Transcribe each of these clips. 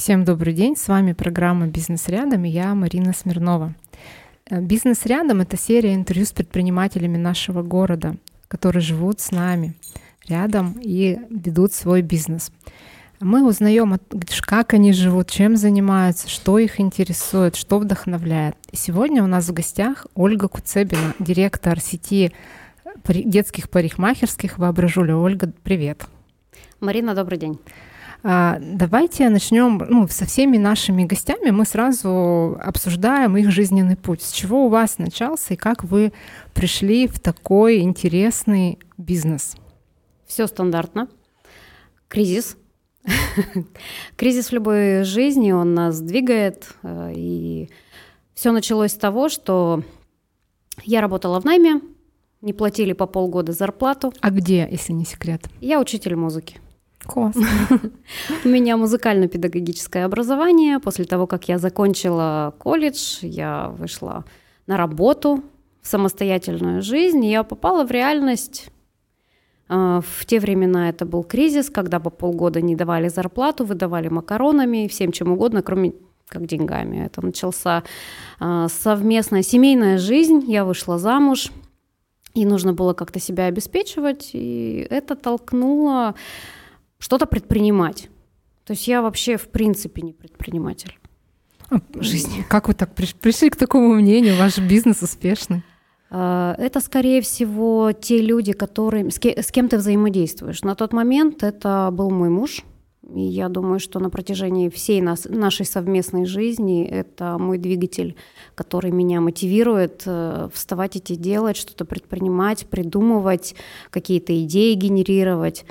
Всем добрый день, с вами программа «Бизнес рядом» и я Марина Смирнова. Э, «Бизнес рядом» — это серия интервью с предпринимателями нашего города, которые живут с нами рядом и ведут свой бизнес. Мы узнаем, как они живут, чем занимаются, что их интересует, что вдохновляет. И сегодня у нас в гостях Ольга Куцебина, директор сети детских парикмахерских «Воображуля». Ольга, привет. Марина, добрый день. А, давайте начнем ну, со всеми нашими гостями. Мы сразу обсуждаем их жизненный путь. С чего у вас начался и как вы пришли в такой интересный бизнес? Все стандартно. Кризис. Кризис в любой жизни, он нас двигает. Э, и все началось с того, что я работала в найме, не платили по полгода зарплату. А где, если не секрет? Я учитель музыки. Классно. У меня музыкально-педагогическое образование. После того, как я закончила колледж, я вышла на работу, в самостоятельную жизнь, я попала в реальность. А, в те времена это был кризис, когда по полгода не давали зарплату, выдавали макаронами, всем чем угодно, кроме как деньгами. Это начался а, совместная семейная жизнь. Я вышла замуж, и нужно было как-то себя обеспечивать, и это толкнуло что-то предпринимать. То есть я вообще в принципе не предприниматель а, жизни. Как вы так пришли к такому мнению? Ваш бизнес успешный? А, это, скорее всего, те люди, которые, с кем ты взаимодействуешь. На тот момент это был мой муж, и я думаю, что на протяжении всей нас, нашей совместной жизни это мой двигатель, который меня мотивирует э, вставать идти делать, что-то предпринимать, придумывать, какие-то идеи генерировать.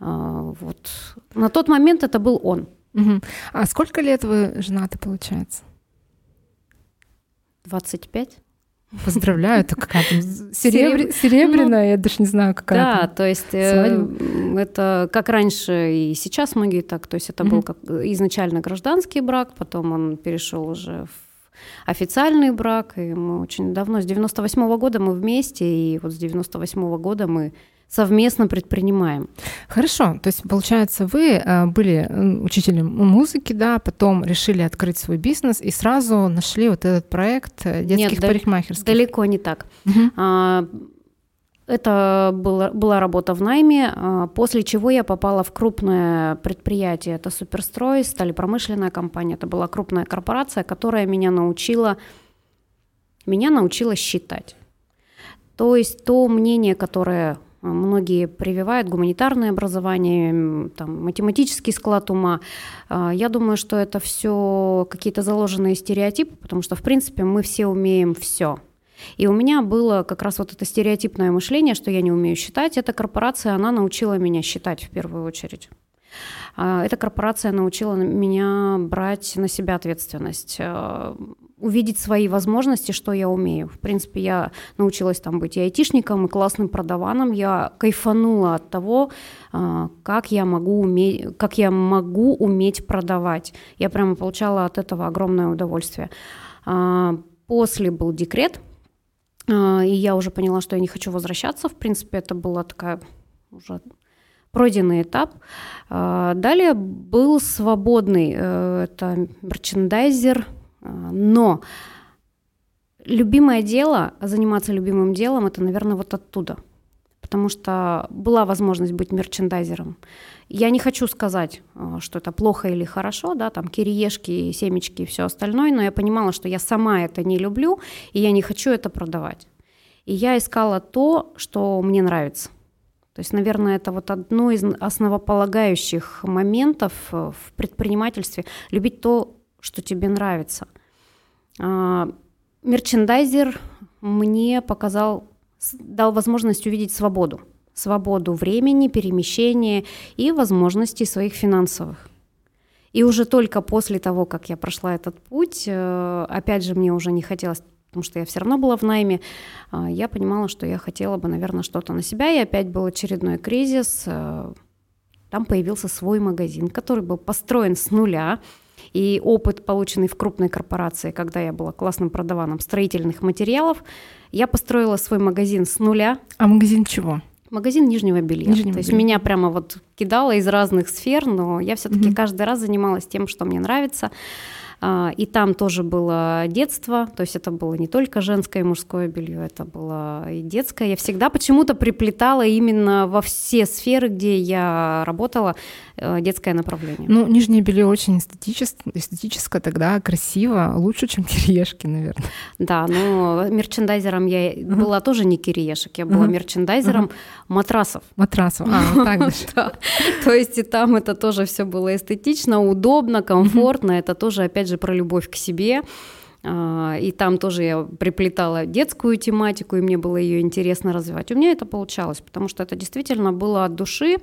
А, вот. На тот момент это был он. Угу. А сколько лет вы женаты, получается? 25. Поздравляю, это какая-то серебр... серебряная, ну, я даже не знаю, какая. Да, то есть э, это как раньше и сейчас многие так, то есть это был как изначально гражданский брак, потом он перешел уже в официальный брак, и мы очень давно, с 98 -го года мы вместе, и вот с 98 -го года мы совместно предпринимаем. Хорошо, то есть получается, вы э, были учителем музыки, да, потом решили открыть свой бизнес и сразу нашли вот этот проект э, детских Нет, парикмахерских. далеко не так. Угу. Это была, была работа в найме, а, после чего я попала в крупное предприятие. Это Суперстрой, стали промышленная компания. Это была крупная корпорация, которая меня научила, меня научила считать. То есть то мнение, которое Многие прививают гуманитарное образование, там, математический склад ума. А, я думаю, что это все какие-то заложенные стереотипы, потому что, в принципе, мы все умеем все. И у меня было как раз вот это стереотипное мышление, что я не умею считать. Эта корпорация, она научила меня считать в первую очередь. А, эта корпорация научила меня брать на себя ответственность а, увидеть свои возможности, что я умею. В принципе, я научилась там быть и айтишником, и классным продаваном. Я кайфанула от того, а, как я могу уметь, как я могу уметь продавать. Я прямо получала от этого огромное удовольствие. А, после был декрет, а, и я уже поняла, что я не хочу возвращаться. В принципе, это была такая уже пройденный этап. Далее был свободный, э, это мерчендайзер, но любимое дело, заниматься любимым делом, это, наверное, вот оттуда. Потому что была возможность быть мерчендайзером. Я не хочу сказать, а, что это плохо или хорошо, да, там кириешки, семечки и все остальное, но я понимала, что я сама это не люблю, и я не хочу это продавать. И я искала то, что мне нравится. То есть, наверное, это вот одно из основополагающих моментов э, в предпринимательстве – любить то, что тебе нравится. А, мерчендайзер мне показал, дал возможность увидеть свободу. Свободу времени, перемещения и возможностей своих финансовых. И уже только после того, как я прошла этот путь, э, опять же, мне уже не хотелось, потому что я все равно была в найме, а, я понимала, что я хотела бы, наверное, что-то на себя, и опять был очередной кризис. Э, там появился свой магазин, который был построен с нуля, и опыт, полученный в крупной корпорации, когда я была классным продаваном строительных материалов, я построила свой магазин с нуля. А магазин чего? Магазин нижнего белья. Нижнего То есть белья. меня прямо вот кидало из разных сфер, но я все-таки угу. каждый раз занималась тем, что мне нравится. А, и там тоже было детство, то есть это было не только женское и мужское белье, это было и детское. Я всегда почему-то приплетала именно во все сферы, где я работала, э, детское направление. Ну, нижнее белье очень эстетическое, эстетическое тогда красиво, лучше, чем кириешки, наверное. Да, но мерчендайзером я uh-huh. была тоже не кириешек, я была uh-huh. мерчендайзером uh-huh. матрасов. Матрасов, а, так даже. То есть и там это тоже все было эстетично, удобно, комфортно, это тоже, опять же, про любовь к себе. А, и там тоже я приплетала детскую тематику, и мне было ее интересно развивать. У меня это получалось, потому что это действительно было от души,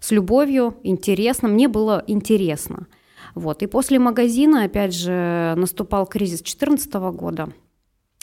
с любовью, интересно. Мне было интересно. Вот. И после магазина, опять же, наступал кризис 2014 года –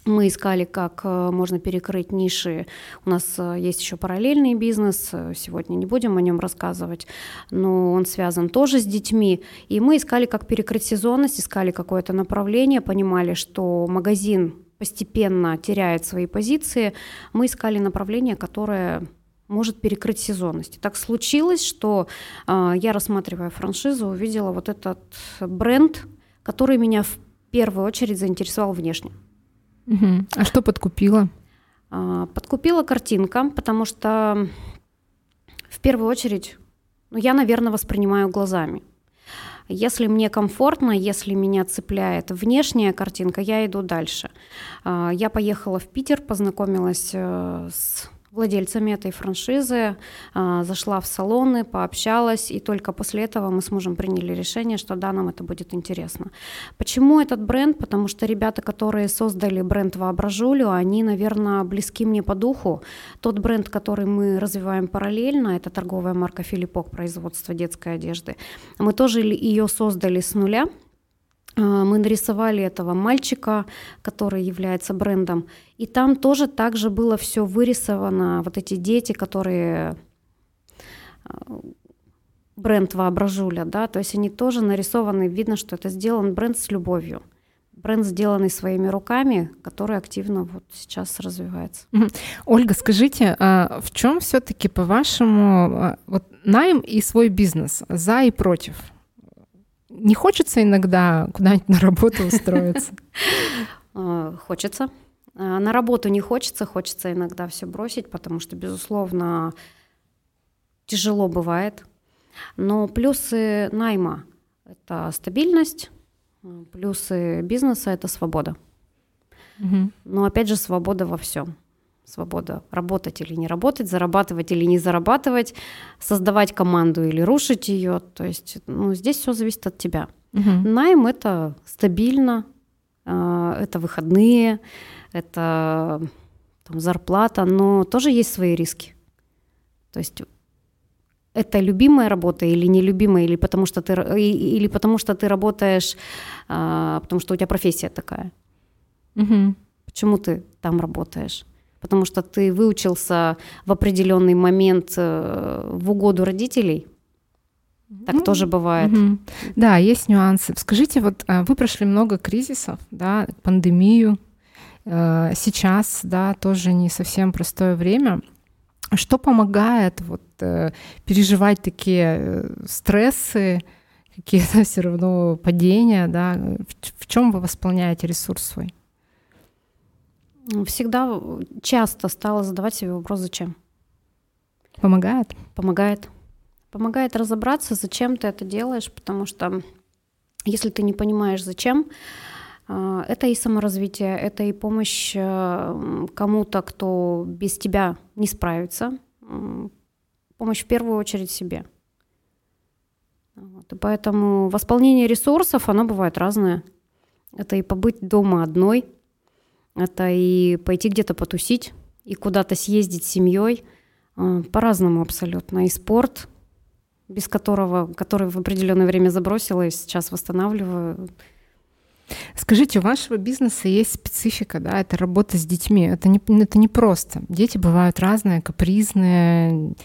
мы искали, как э, можно перекрыть ниши. У нас э, есть еще параллельный бизнес, э, сегодня не будем о нем рассказывать, но он связан тоже с детьми. И мы искали, как перекрыть сезонность, искали какое-то направление, понимали, что магазин постепенно теряет свои позиции. Мы искали направление, которое может перекрыть сезонность. Так случилось, что я, рассматривая франшизу, увидела вот этот бренд, который меня в первую очередь заинтересовал внешне. Угу. А что подкупило? А, подкупила картинка, потому что в первую очередь, ну, я, наверное, воспринимаю глазами. Если мне комфортно, если меня цепляет внешняя картинка, я иду дальше. А, я поехала в Питер, познакомилась э, с владельцами этой франшизы, а, зашла в салоны, пообщалась, и только после этого мы с мужем приняли решение, что да, нам это будет интересно. Почему этот бренд? Потому что ребята, которые создали бренд Воображулю, они, наверное, близки мне по духу. Тот бренд, который мы развиваем параллельно, это торговая марка Филиппок, производство детской одежды. Мы тоже ее создали с нуля, мы нарисовали этого мальчика, который является брендом. И там тоже также было все вырисовано, вот эти дети, которые а, бренд воображуля, да, то есть они тоже нарисованы, видно, что это сделан бренд с любовью. Бренд, сделанный своими руками, который активно вот сейчас развивается. Ольга, скажите, а в чем все-таки, по-вашему, вот найм и свой бизнес, за и против? Не хочется иногда куда-нибудь на работу устроиться? А, хочется. А, на работу не хочется, хочется иногда все бросить, потому что, безусловно, тяжело бывает. Но плюсы найма — это стабильность, плюсы бизнеса — это свобода. Угу. Но опять же, свобода во всем свобода работать или не работать, зарабатывать или не зарабатывать, создавать команду или рушить ее. То есть ну, здесь все зависит от тебя. Угу. Найм это стабильно, а, это выходные, это там, зарплата, но тоже есть свои риски. То есть это любимая работа или нелюбимая, или потому что ты, или потому что ты работаешь, а, потому что у тебя профессия такая. Угу. Почему ты там работаешь? Потому что ты выучился в определенный момент э, в угоду родителей. Так ну, тоже бывает. Угу. Да, есть нюансы. Скажите, вот а, вы прошли много кризисов, да, пандемию. Э, сейчас, да, тоже не совсем простое время. Что помогает вот э, переживать такие стрессы, какие-то все равно падения, да? В, в чем вы восполняете ресурс свой? Всегда часто стала задавать себе вопрос «зачем?». Помогает? Помогает. Помогает разобраться, зачем ты это делаешь, потому что если ты не понимаешь, зачем, а, это и саморазвитие, это и помощь э, кому-то, кто без тебя не справится, помощь в первую очередь себе. Вот. И поэтому восполнение ресурсов, оно бывает разное. Это и побыть дома одной – это и пойти где-то потусить, и куда-то съездить с семьей. А, по-разному абсолютно. И спорт, без которого, который в определенное время забросила и сейчас восстанавливаю. Скажите, у вашего бизнеса есть специфика, да, это работа с детьми. Это не, это не просто. Дети бывают разные, капризные,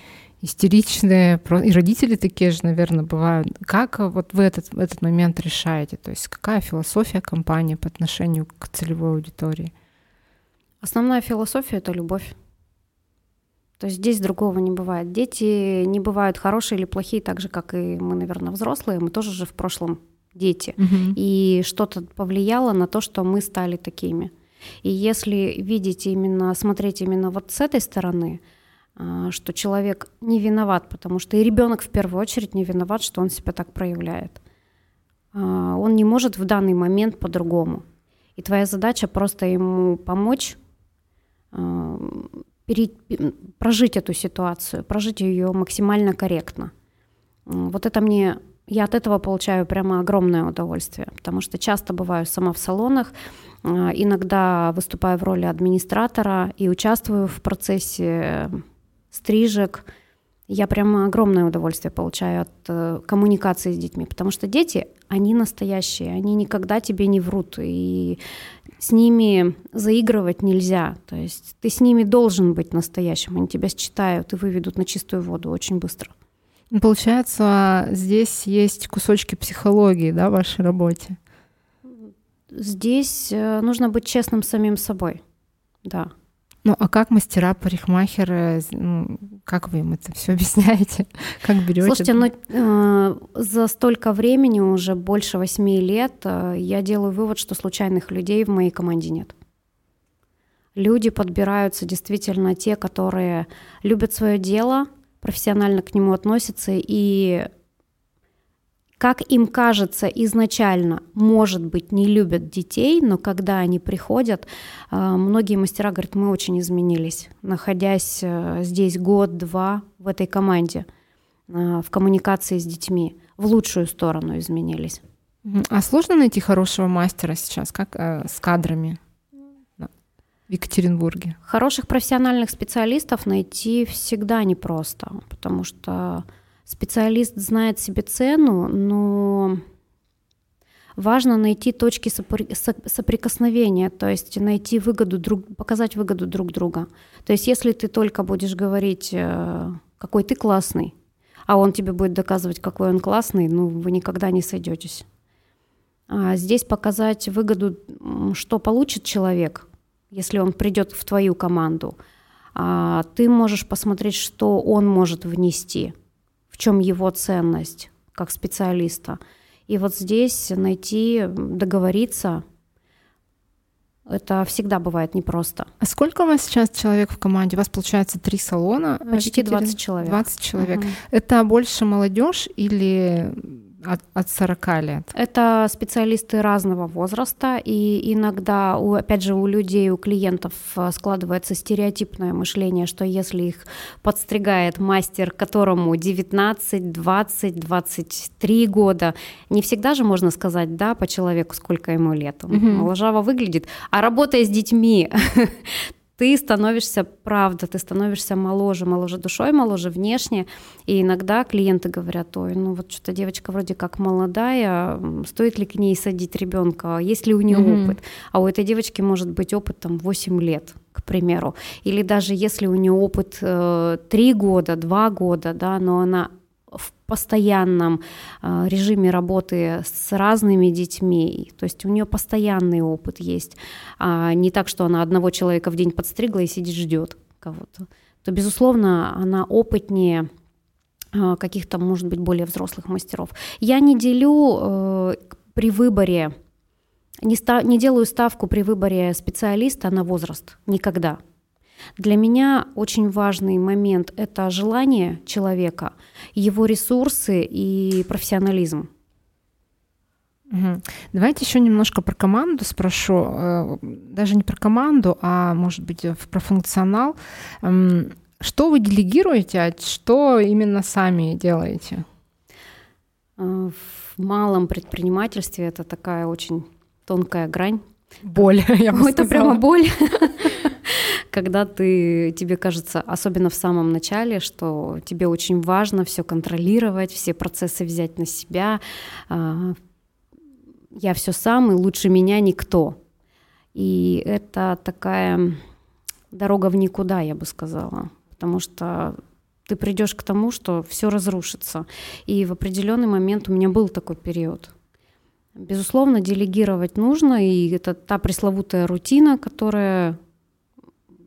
истеричные, и родители такие же, наверное, бывают. Как вот вы этот, этот момент решаете? То есть какая философия компании по отношению к целевой аудитории? Основная философия — это любовь. То есть здесь другого не бывает. Дети не бывают хорошие или плохие, так же, как и мы, наверное, взрослые. Мы тоже же в прошлом дети. Угу. И что-то повлияло на то, что мы стали такими. И если видеть именно, смотреть именно вот с этой стороны, а, что человек не виноват, потому что и ребенок в первую очередь не виноват, что он себя так проявляет. А, он не может в данный момент по-другому. И твоя задача просто ему помочь а, пере, прожить эту ситуацию, прожить ее максимально корректно. Вот это мне, я от этого получаю прямо огромное удовольствие, потому что часто бываю сама в салонах, а, иногда выступаю в роли администратора и участвую в процессе стрижек. Я прямо огромное удовольствие получаю от э, коммуникации с детьми, потому что дети, они настоящие, они никогда тебе не врут, и с ними заигрывать нельзя. То есть ты с ними должен быть настоящим, они тебя считают и выведут на чистую воду очень быстро. Ну, получается, здесь есть кусочки психологии, да, в вашей работе? Здесь э, нужно быть честным самим собой, да. Ну а как мастера, парикмахеры, ну, как вы им это все объясняете? Как берете? Слушайте, ну э, за столько времени, уже больше восьми лет, э, я делаю вывод, что случайных людей в моей команде нет. Люди подбираются действительно те, которые любят свое дело, профессионально к нему относятся и как им кажется изначально, может быть, не любят детей, но когда они приходят, э, многие мастера говорят, мы очень изменились, находясь э, здесь год-два в этой команде, э, в коммуникации с детьми, в лучшую сторону изменились. А сложно найти хорошего мастера сейчас, как с кадрами? в Екатеринбурге? Хороших профессиональных специалистов найти всегда непросто, потому что специалист знает себе цену, но важно найти точки соприкосновения, то есть найти выгоду друг, показать выгоду друг друга. То есть если ты только будешь говорить, э, какой ты классный, а он тебе будет доказывать, какой он классный, ну вы никогда не сойдетесь. А здесь показать выгоду, что получит человек, если он придет в твою команду. А ты можешь посмотреть, что он может внести – в чем его ценность как специалиста. И вот здесь найти, договориться, это всегда бывает непросто. А сколько у вас сейчас человек в команде? У вас получается три салона? Почти 20 человек. 20 человек. Угу. Это больше молодежь или от, от 40 лет? Это специалисты разного возраста, и иногда, у, опять же, у людей, у клиентов э, складывается стереотипное мышление, что если их подстригает мастер, которому 19, 20, 23 года, не всегда же можно сказать, да, по человеку, сколько ему лет. Он угу. моложаво выглядит, а работая с детьми, ты становишься, правда, ты становишься моложе, моложе душой, моложе внешне. И иногда клиенты говорят, ой, ну вот что-то девочка вроде как молодая, стоит ли к ней садить ребенка, есть ли у нее mm-hmm. опыт. А у этой девочки может быть опыт там 8 лет к примеру. Или даже если у нее опыт э, 3 года, 2 года, да, но она в постоянном э, режиме работы с разными детьми, то есть у нее постоянный опыт есть, а не так, что она одного человека в день подстригла и сидит ждет кого-то, то, безусловно, она опытнее э, каких-то, может быть, более взрослых мастеров. Я не делю э, при выборе, не, ста- не делаю ставку при выборе специалиста на возраст никогда. Для меня очень важный момент — это желание человека, его ресурсы и профессионализм. Угу. Давайте еще немножко про команду спрошу. Э, даже не про команду, а может быть про функционал. Эм, что вы делегируете, а что именно сами делаете? Э, в малом предпринимательстве это такая очень тонкая грань. Боль, я бы Это прямо боль когда ты, тебе кажется, особенно в самом начале, что тебе очень важно все контролировать, все процессы взять на себя. А, я все сам, и лучше меня никто. И это такая дорога в никуда, я бы сказала, потому что ты придешь к тому, что все разрушится. И в определенный момент у меня был такой период. Безусловно, делегировать нужно, и это та пресловутая рутина, которая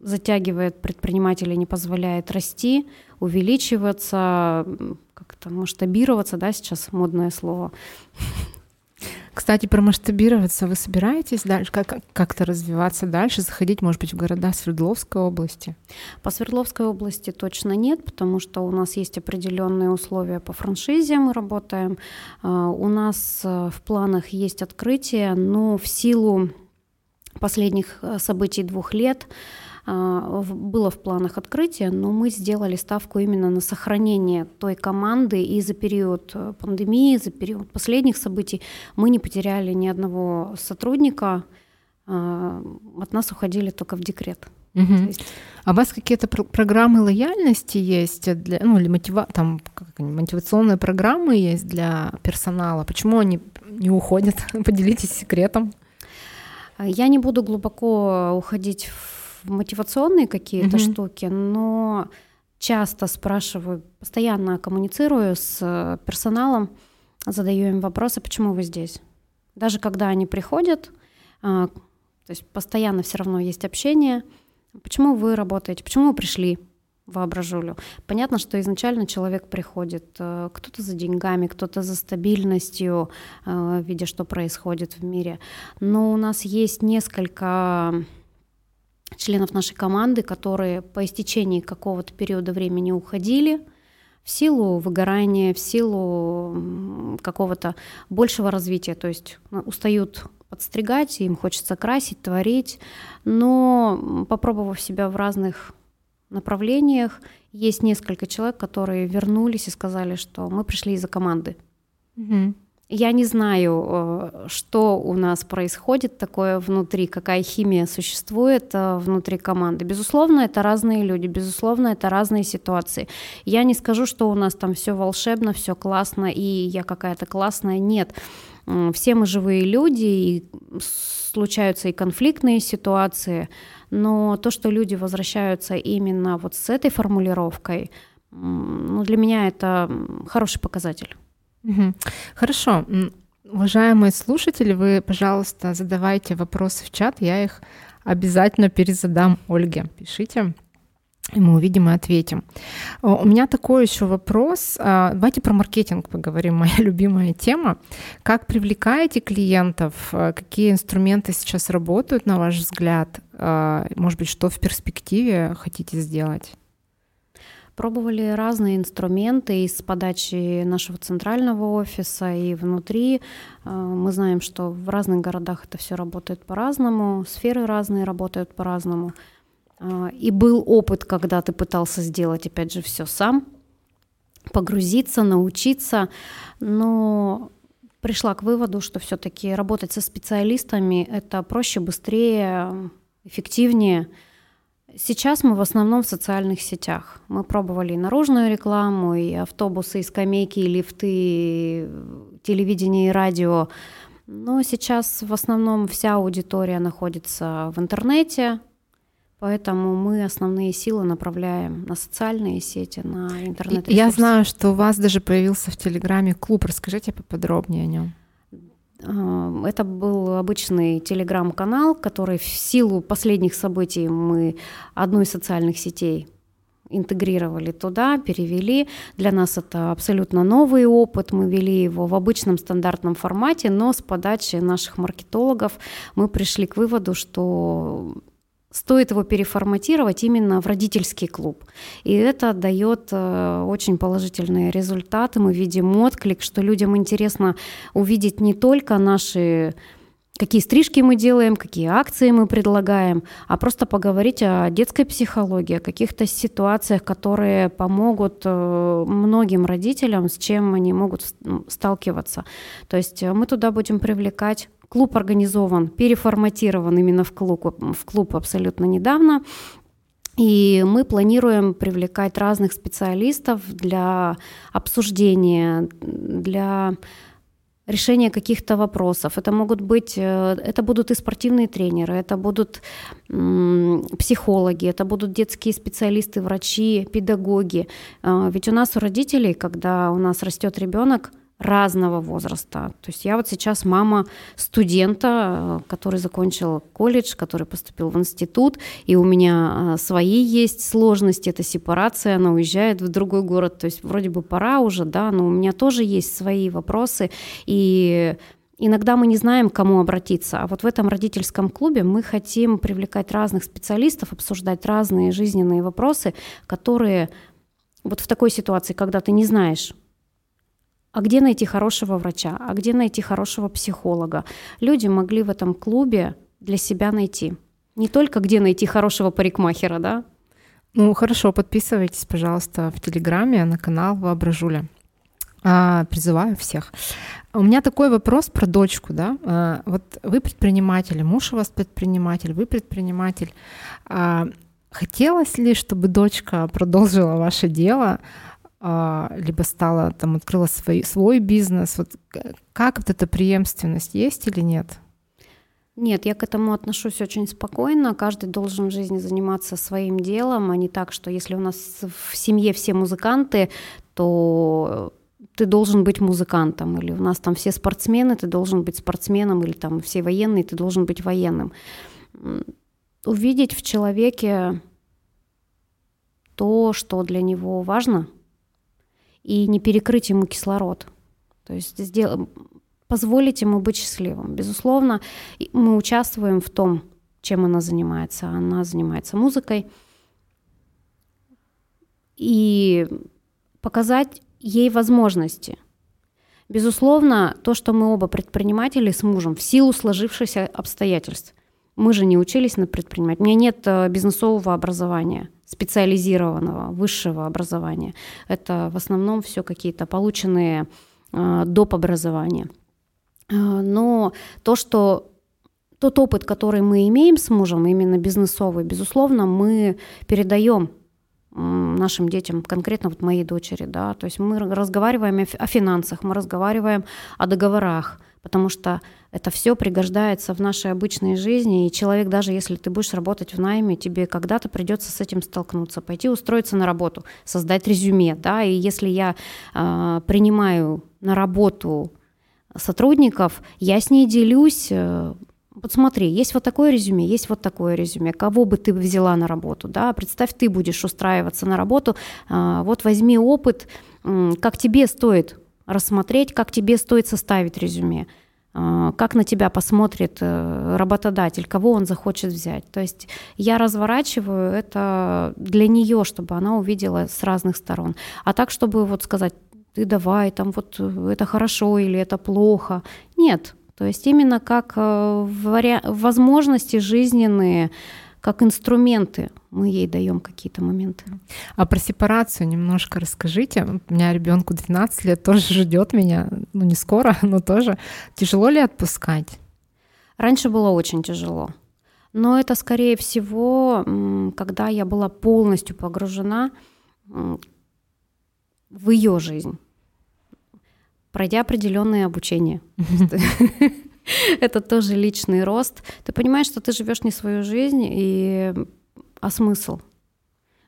затягивает предпринимателей, не позволяет расти, увеличиваться, как-то масштабироваться, да, сейчас модное слово. Кстати, про масштабироваться вы собираетесь дальше, как, как-то развиваться дальше, заходить, может быть, в города Свердловской области? По Свердловской области точно нет, потому что у нас есть определенные условия по франшизе, мы работаем. А, у нас э, в планах есть открытие, но в силу последних э, событий двух лет было в планах открытия, но мы сделали ставку именно на сохранение той команды, и за период э, пандемии, за период последних событий мы не потеряли ни одного сотрудника, а, от нас уходили только в декрет. Угу. Есть... А у вас какие-то пр- программы лояльности есть для, ну или мотива, там как, мотивационные программы есть для персонала? Почему они не уходят? Поделитесь секретом. Я не буду глубоко уходить в мотивационные какие-то mm-hmm. штуки, но часто спрашиваю, постоянно коммуницирую с персоналом, задаю им вопросы, почему вы здесь. Даже когда они приходят, а, то есть постоянно все равно есть общение, почему вы работаете, почему вы пришли, воображулю. Понятно, что изначально человек приходит, э, кто-то за деньгами, кто-то за стабильностью, э, видя, что происходит в мире. Но у нас есть несколько членов нашей команды, которые по истечении какого-то периода времени уходили в силу выгорания, в силу какого-то большего развития, то есть ну, устают подстригать, им хочется красить, творить, но попробовав себя в разных направлениях, есть несколько человек, которые вернулись и сказали, что мы пришли из-за команды. Угу. Я не знаю, э, что у нас происходит такое внутри, какая химия существует э, внутри команды. Безусловно, это разные люди, безусловно, это разные ситуации. Я не скажу, что у нас там все волшебно, все классно, и я какая-то классная. Нет. Все мы живые люди, и случаются и конфликтные ситуации, но то, что люди возвращаются именно вот с этой формулировкой, ну, для меня это хороший показатель. Хорошо. Уважаемые слушатели, вы, пожалуйста, задавайте вопросы в чат, я их обязательно перезадам Ольге. Пишите. И мы увидим и ответим. У меня такой еще вопрос. А, давайте про маркетинг поговорим, моя любимая тема. Как привлекаете клиентов? А, какие инструменты сейчас работают, на ваш взгляд? А, может быть, что в перспективе хотите сделать? Пробовали разные инструменты из подачи нашего центрального офиса и внутри. Э, мы знаем, что в разных городах это все работает по-разному, сферы разные работают по-разному. Э, и был опыт, когда ты пытался сделать, опять же, все сам, погрузиться, научиться, но пришла к выводу, что все-таки работать со специалистами это проще, быстрее, эффективнее – Сейчас мы в основном в социальных сетях. Мы пробовали и наружную рекламу, и автобусы, и скамейки, и лифты, и телевидение и радио. Но сейчас в основном вся аудитория находится в интернете, поэтому мы основные силы направляем на социальные сети, на интернет. -ресурсы. Я знаю, что у вас даже появился в Телеграме клуб. Расскажите поподробнее о нем. Это был обычный телеграм-канал, который в силу последних событий мы одну из социальных сетей интегрировали туда, перевели. Для нас это абсолютно новый опыт. Мы вели его в обычном стандартном формате, но с подачи наших маркетологов мы пришли к выводу, что стоит его переформатировать именно в родительский клуб. И это дает э, очень положительные результаты. Мы видим отклик, что людям интересно увидеть не только наши какие стрижки мы делаем, какие акции мы предлагаем, а просто поговорить о детской психологии, о каких-то ситуациях, которые помогут э, многим родителям, с чем они могут сталкиваться. То есть э, мы туда будем привлекать Клуб организован, переформатирован именно в клуб, в клуб абсолютно недавно. И мы планируем привлекать разных специалистов для обсуждения, для решения каких-то вопросов. Это могут быть, э, это будут и спортивные тренеры, это будут психологи, это будут детские специалисты, врачи, педагоги. А, ведь у нас у родителей, когда у нас растет ребенок, разного возраста. То есть я вот сейчас мама студента, который закончил колледж, который поступил в институт, и у меня свои есть сложности, это сепарация, она уезжает в другой город, то есть вроде бы пора уже, да, но у меня тоже есть свои вопросы, и Иногда мы не знаем, к кому обратиться, а вот в этом родительском клубе мы хотим привлекать разных специалистов, обсуждать разные жизненные вопросы, которые вот в такой ситуации, когда ты не знаешь, а где найти хорошего врача, а где найти хорошего психолога, люди могли в этом клубе для себя найти. Не только где найти хорошего парикмахера, да? Ну хорошо, подписывайтесь, пожалуйста, в Телеграме на канал Воображуля. А, призываю всех. У меня такой вопрос про дочку, да. А, вот вы предприниматель, муж у вас предприниматель, вы предприниматель. А, хотелось ли, чтобы дочка продолжила ваше дело, либо стала там открыла свой, свой бизнес? Вот как вот эта преемственность есть или нет? Нет, я к этому отношусь очень спокойно. Каждый должен в жизни заниматься своим делом, а не так, что если у нас в семье все музыканты, то ты должен быть музыкантом, или у нас там все спортсмены, ты должен быть спортсменом, или там все военные, ты должен быть военным. Увидеть в человеке то, что для него важно, и не перекрыть ему кислород. То есть сделать, позволить ему быть счастливым. Безусловно, мы участвуем в том, чем она занимается. Она занимается музыкой. И показать ей возможности. Безусловно, то, что мы оба предприниматели с мужем в силу сложившихся обстоятельств. Мы же не учились на предпринимать. У меня нет э, бизнесового образования, специализированного, высшего образования. Это в основном все какие-то полученные э, доп. образования. Э, но то, что тот опыт, который мы имеем с мужем, именно бизнесовый, безусловно, мы передаем нашим детям, конкретно вот моей дочери, да, то есть мы разговариваем о финансах, мы разговариваем о договорах, потому что это все пригождается в нашей обычной жизни, и человек, даже если ты будешь работать в найме, тебе когда-то придется с этим столкнуться, пойти устроиться на работу, создать резюме, да, и если я э, принимаю на работу сотрудников, я с ней делюсь э, вот смотри, есть вот такое резюме, есть вот такое резюме. Кого бы ты взяла на работу, да? Представь, ты будешь устраиваться на работу. А, вот возьми опыт, как тебе стоит рассмотреть, как тебе стоит составить резюме, а, как на тебя посмотрит э, работодатель, кого он захочет взять. То есть я разворачиваю это для нее, чтобы она увидела с разных сторон. А так, чтобы вот сказать, ты давай, там вот э, это хорошо или это плохо. Нет, то есть именно как э, возможности жизненные, как инструменты мы ей даем какие-то моменты. А про сепарацию немножко расскажите. У меня ребенку 12 лет тоже ждет меня, ну не скоро, но тоже. Тяжело ли отпускать? Раньше было очень тяжело. Но это, скорее всего, когда я была полностью погружена в ее жизнь пройдя определенное обучение. Это тоже личный рост. Ты понимаешь, что ты живешь не свою жизнь, и а смысл?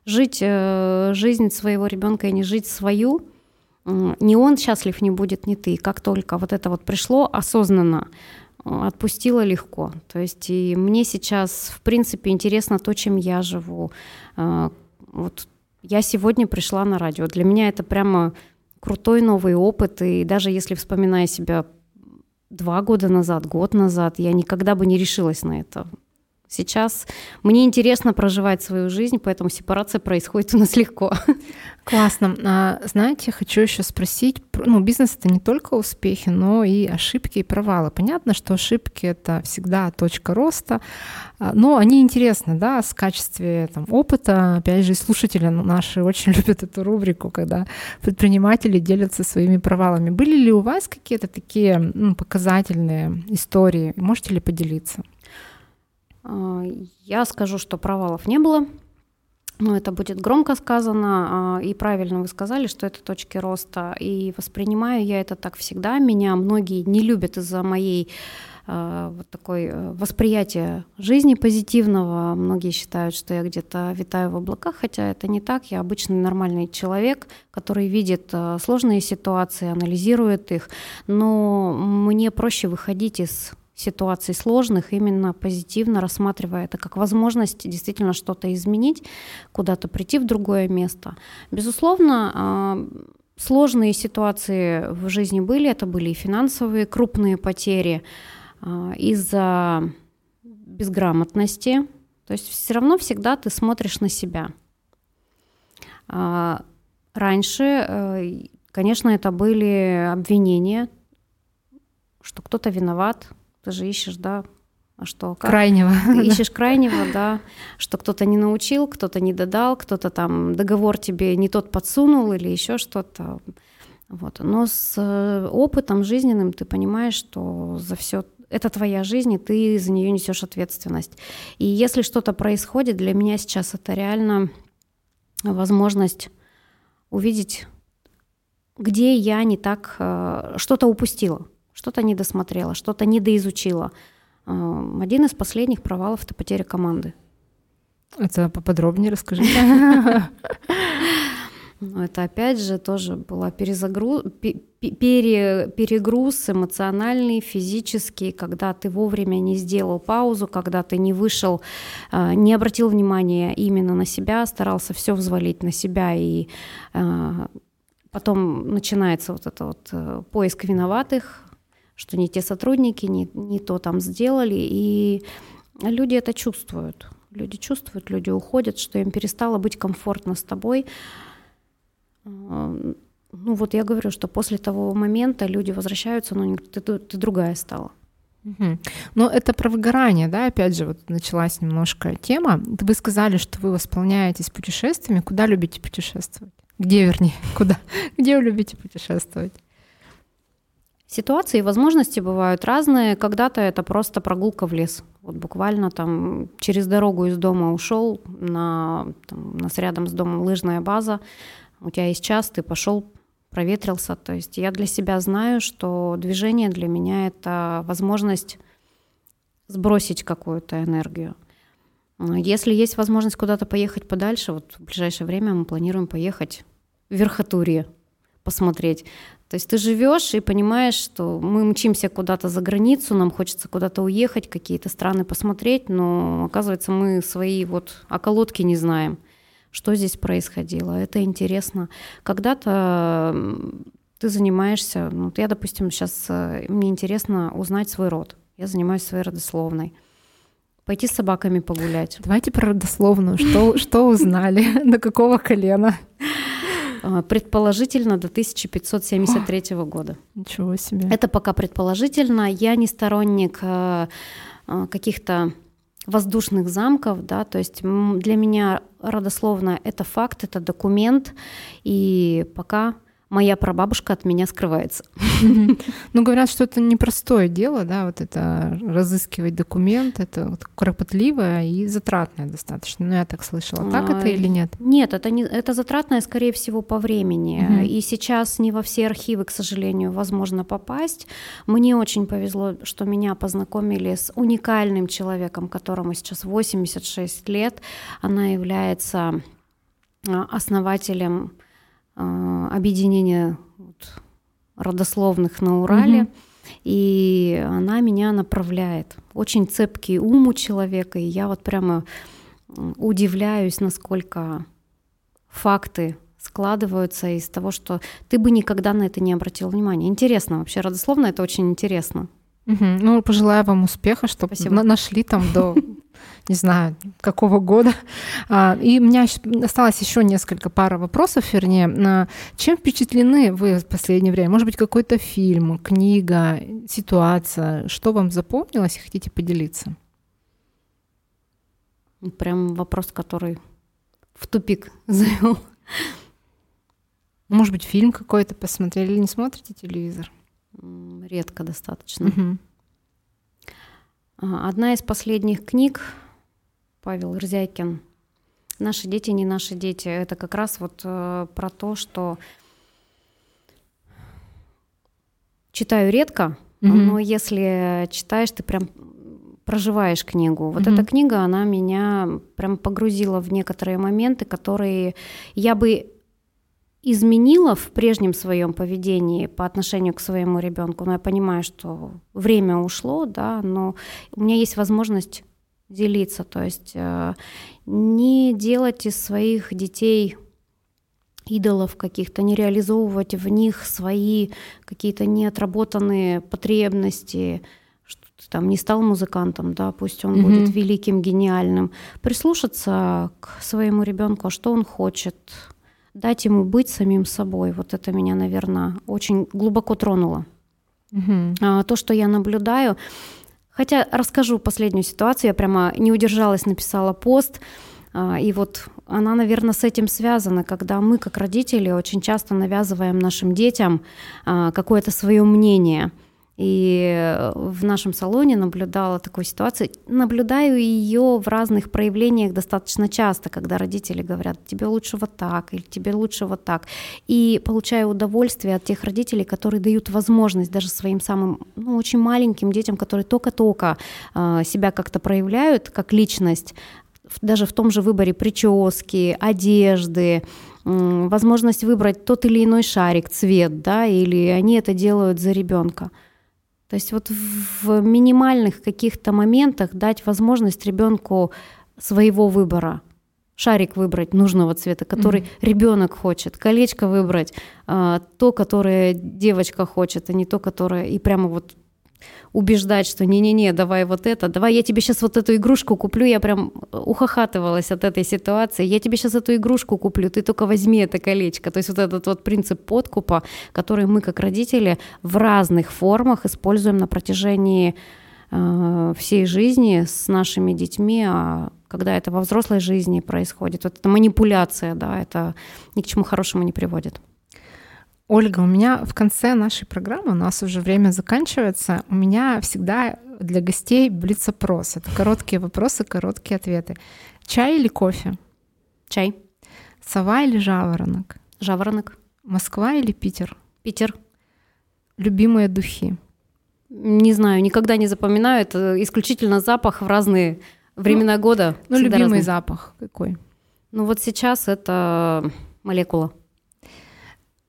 Жить э, жизнь своего ребенка и не жить свою, не он счастлив не будет, не ты. Как только вот это вот пришло осознанно, отпустила легко. То есть и мне сейчас, в принципе, интересно то, чем я живу. Э, вот я сегодня пришла на радио. Для меня это прямо крутой новый опыт, и даже если вспоминая себя два года назад, год назад, я никогда бы не решилась на это. Сейчас мне интересно проживать свою жизнь, поэтому сепарация происходит у нас легко. Классно. А, знаете, хочу еще спросить, ну, бизнес это не только успехи, но и ошибки и провалы. Понятно, что ошибки это всегда точка роста, а, но они интересны, да, с качестве там, опыта. Опять же, слушатели наши очень любят эту рубрику, когда предприниматели делятся своими провалами. Были ли у вас какие-то такие ну, показательные истории? Можете ли поделиться? А, я скажу, что провалов не было. ну, это будет громко сказано, а, и правильно вы сказали, что это точки роста. И воспринимаю я это так всегда. Меня многие не любят из-за моей а, вот такой э, восприятия жизни позитивного. Многие считают, что я где-то витаю в облаках, хотя это не так. Я обычный нормальный человек, который видит э, сложные ситуации, анализирует их. Но мне проще выходить из ситуаций сложных, именно позитивно рассматривая это как возможность действительно что-то изменить, куда-то прийти в другое место. Безусловно, а, сложные ситуации в жизни были, это были и финансовые крупные потери а, из-за безграмотности. То есть все равно всегда ты смотришь на себя. А, раньше, э, конечно, это были обвинения, что кто-то виноват, ты же ищешь, да, а что? Как? Крайнего. Ты ищешь крайнего, да, что кто-то не научил, кто-то не додал, кто-то там договор тебе не тот подсунул или еще что-то. Вот. Но с э, опытом жизненным ты понимаешь, что за все это твоя жизнь, и ты за нее несешь ответственность. И если что-то происходит, для меня сейчас это реально возможность увидеть, где я не так э, что-то упустила что-то не досмотрела, что-то недоизучила. Один из последних провалов — это потеря команды. Это поподробнее расскажите. Это опять же тоже была перезагруз, пере, перегруз эмоциональный, физический, когда ты вовремя не сделал паузу, когда ты не вышел, а, не обратил внимания именно на себя, старался все взвалить на себя и а, потом начинается вот это вот э, поиск виноватых, что не те сотрудники, не, не то там сделали, и люди это чувствуют. Люди чувствуют, люди уходят, что им перестало быть комфортно с тобой. Ну вот я говорю, что после того момента люди возвращаются, но ты, ты, другая стала. Угу. Но это про выгорание, да, опять же, вот началась немножко тема. Вы сказали, что вы восполняетесь путешествиями. Куда любите путешествовать? Где, вернее, куда? Где вы любите путешествовать? Ситуации и возможности бывают разные. Когда-то это просто прогулка в лес. Вот буквально там через дорогу из дома ушел, на, там, у нас рядом с домом лыжная база, у тебя есть час, ты пошел, проветрился. То есть я для себя знаю, что движение для меня это возможность сбросить какую-то энергию. Если есть возможность куда-то поехать подальше, вот в ближайшее время мы планируем поехать в Верхотурье, посмотреть. То есть ты живешь и понимаешь, что мы мчимся куда-то за границу, нам хочется куда-то уехать, какие-то страны посмотреть, но оказывается мы свои вот околотки не знаем, что здесь происходило. Это интересно. Когда-то ты занимаешься, ну, я, допустим, сейчас э, мне интересно узнать свой род. Я занимаюсь своей родословной. Пойти с собаками погулять. Давайте про родословную. Что, что узнали? До какого колена? А, предположительно до 1573 О, года. Ничего себе. Это пока предположительно. Я не сторонник э, э, каких-то воздушных замков, да, то есть для меня родословно это факт, это документ, и пока моя прабабушка от меня скрывается. Ну, говорят, что это непростое дело, да, вот это разыскивать документ, это кропотливое и затратное достаточно. Ну, я так слышала. Так это или нет? Нет, это, не, это затратное, скорее всего, по времени. И сейчас не во все архивы, к сожалению, возможно попасть. Мне очень повезло, что меня познакомили с уникальным человеком, которому сейчас 86 лет. Она является а, основателем объединение вот, родословных на Урале. Угу. И она меня направляет. Очень цепкий ум у человека, и я вот прямо удивляюсь, насколько факты складываются из того, что ты бы никогда на это не обратил внимания. Интересно вообще, родословно это очень интересно. Угу. Ну, пожелаю вам успеха, чтобы Спасибо. нашли там до не знаю, какого года. А, и у меня осталось еще несколько пара вопросов, вернее. Чем впечатлены вы в последнее время? Может быть, какой-то фильм, книга, ситуация? Что вам запомнилось и хотите поделиться? Прям вопрос, который в тупик завел. Может быть, фильм какой-то посмотрели или не смотрите телевизор? Редко достаточно. Угу. Одна из последних книг Павел Рзякин Наши дети не наши дети. Это как раз вот э, про то, что читаю редко, угу. но если читаешь, ты прям проживаешь книгу. Вот mm-hmm. эта книга, она меня прям погрузила в некоторые моменты, которые я бы изменила в прежнем своем поведении по отношению к своему ребенку. Но я понимаю, что время ушло, да, но у меня есть возможность делиться, то есть э, не делать из своих детей идолов каких-то, не реализовывать в них свои какие-то неотработанные потребности, ты там не стал музыкантом, да, пусть он mm-hmm. будет великим, гениальным, прислушаться к своему ребенку, а что он хочет, дать ему быть самим собой. Вот это меня, наверное, очень глубоко тронуло. Mm-hmm. А, то, что я наблюдаю, хотя расскажу последнюю ситуацию, я прямо не удержалась, написала пост. А, и вот она, наверное, с этим связана, когда мы, как родители, очень часто навязываем нашим детям а, какое-то свое мнение – и в нашем салоне наблюдала такую ситуацию. Наблюдаю ее в разных проявлениях достаточно часто, когда родители говорят, тебе лучше вот так, или тебе лучше вот так. И получаю удовольствие от тех родителей, которые дают возможность даже своим самым ну, очень маленьким детям, которые только-только э, себя как-то проявляют как личность, даже в том же выборе прически, одежды, возможность выбрать тот или иной шарик, цвет, да, или они это делают за ребенка. То есть вот в минимальных каких-то моментах дать возможность ребенку своего выбора. Шарик выбрать нужного цвета, который mm-hmm. ребенок хочет, колечко выбрать, а, то, которое девочка хочет, а не то, которое и прямо вот убеждать, что не-не-не, давай вот это, давай я тебе сейчас вот эту игрушку куплю, я прям ухахатывалась от этой ситуации, я тебе сейчас эту игрушку куплю, ты только возьми это колечко. То есть вот этот вот принцип подкупа, который мы как родители в разных формах используем на протяжении э, всей жизни с нашими детьми, а когда это во взрослой жизни происходит, вот эта манипуляция, да, это ни к чему хорошему не приводит. Ольга, у меня в конце нашей программы, у нас уже время заканчивается, у меня всегда для гостей блиц-опрос. Это короткие вопросы, короткие ответы. Чай или кофе? Чай. Сова или жаворонок? Жаворонок. Москва или Питер? Питер. Любимые духи? Не знаю, никогда не запоминаю. Это исключительно запах в разные времена ну, года. Ну, любимый разный. запах какой? Ну, вот сейчас это молекула.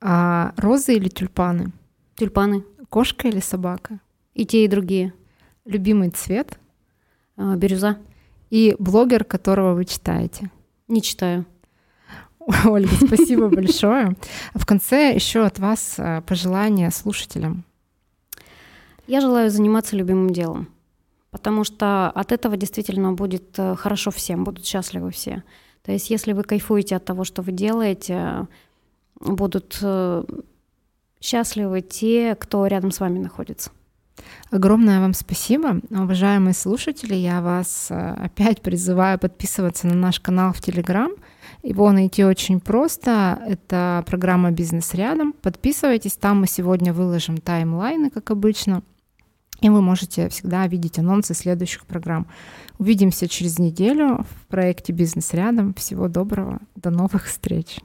А розы или тюльпаны? Тюльпаны. Кошка или собака? И те, и другие. Любимый цвет? А, бирюза. И блогер, которого вы читаете? Не читаю. Ольга, спасибо большое. В конце еще от вас а, пожелания слушателям. Я желаю заниматься любимым делом, потому что от этого действительно будет э, хорошо всем, будут счастливы все. То есть если вы кайфуете от того, что вы делаете, будут э, счастливы те, кто рядом с вами находится. Огромное вам спасибо, уважаемые слушатели. Я вас э, опять призываю подписываться на наш канал в Телеграм. Его найти очень просто. Это программа «Бизнес рядом». Подписывайтесь, там мы сегодня выложим таймлайны, как обычно. И вы можете всегда видеть анонсы следующих программ. Увидимся через неделю в проекте «Бизнес рядом». Всего доброго, до новых встреч!